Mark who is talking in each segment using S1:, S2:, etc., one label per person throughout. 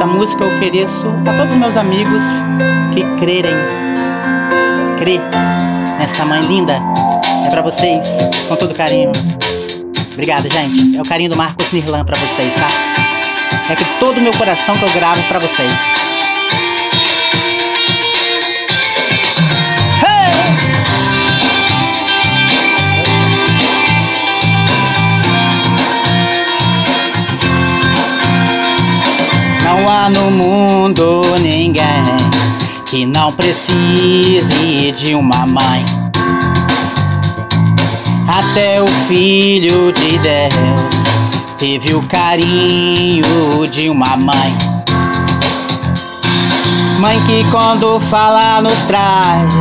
S1: Essa música eu ofereço a todos os meus amigos que crerem. Crer nesta mãe linda. É para vocês, com todo carinho. Obrigado, gente. É o carinho do Marcos Nirlan para vocês, tá? É que todo o meu coração que eu gravo para vocês. Que não precise de uma mãe. Até o Filho de Deus teve o carinho de uma mãe. Mãe que quando fala nos traz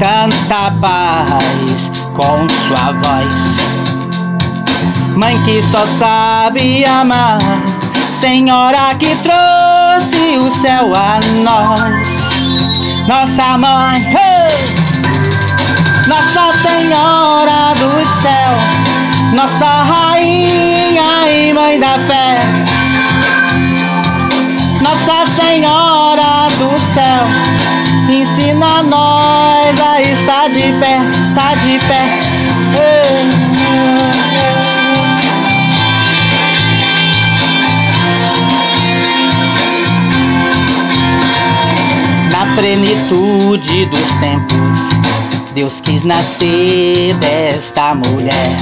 S1: tanta paz com sua voz. Mãe que só sabe amar Senhora que trouxe o céu a nós, nossa mãe, hey! Nossa Senhora do céu, nossa rainha e mãe da fé, Nossa Senhora do céu, ensina nós a estar de pé, estar de pé. Plenitude dos tempos, Deus quis nascer desta mulher.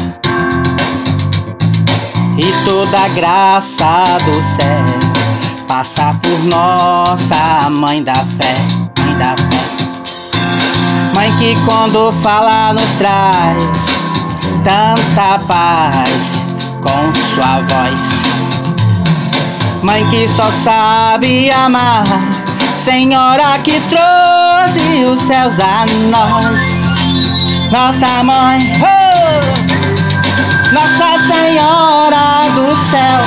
S1: E toda a graça do céu passa por nossa mãe da fé, mãe da fé. Mãe que quando fala nos traz tanta paz com sua voz. Mãe que só sabe amar Senhora que trouxe os céus a nós, nossa mãe, oh! Nossa Senhora do céu,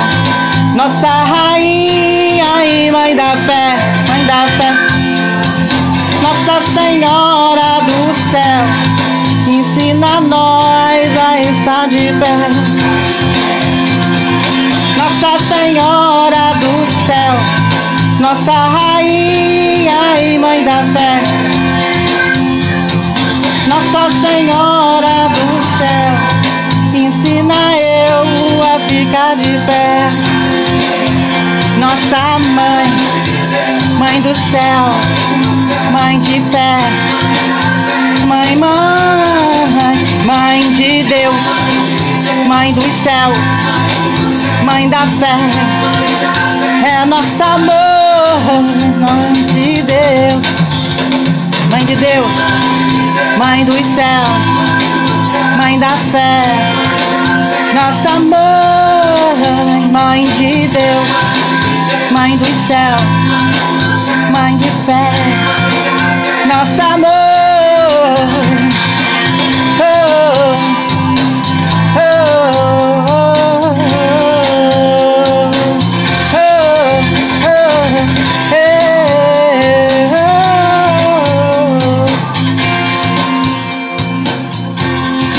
S1: nossa rainha e mãe da fé, mãe da fé, Nossa Senhora do céu, ensina nós a estar de pé. Nossa Senhora do céu, ensina eu a ficar de pé. Nossa mãe, mãe do céu, mãe de fé, mãe, mãe, mãe de Deus, mãe dos céus, mãe da fé, é nossa mãe mãe de Deus, mãe de Deus, mãe dos céus, mãe da fé, nossa mãe, mãe de Deus, mãe dos céus,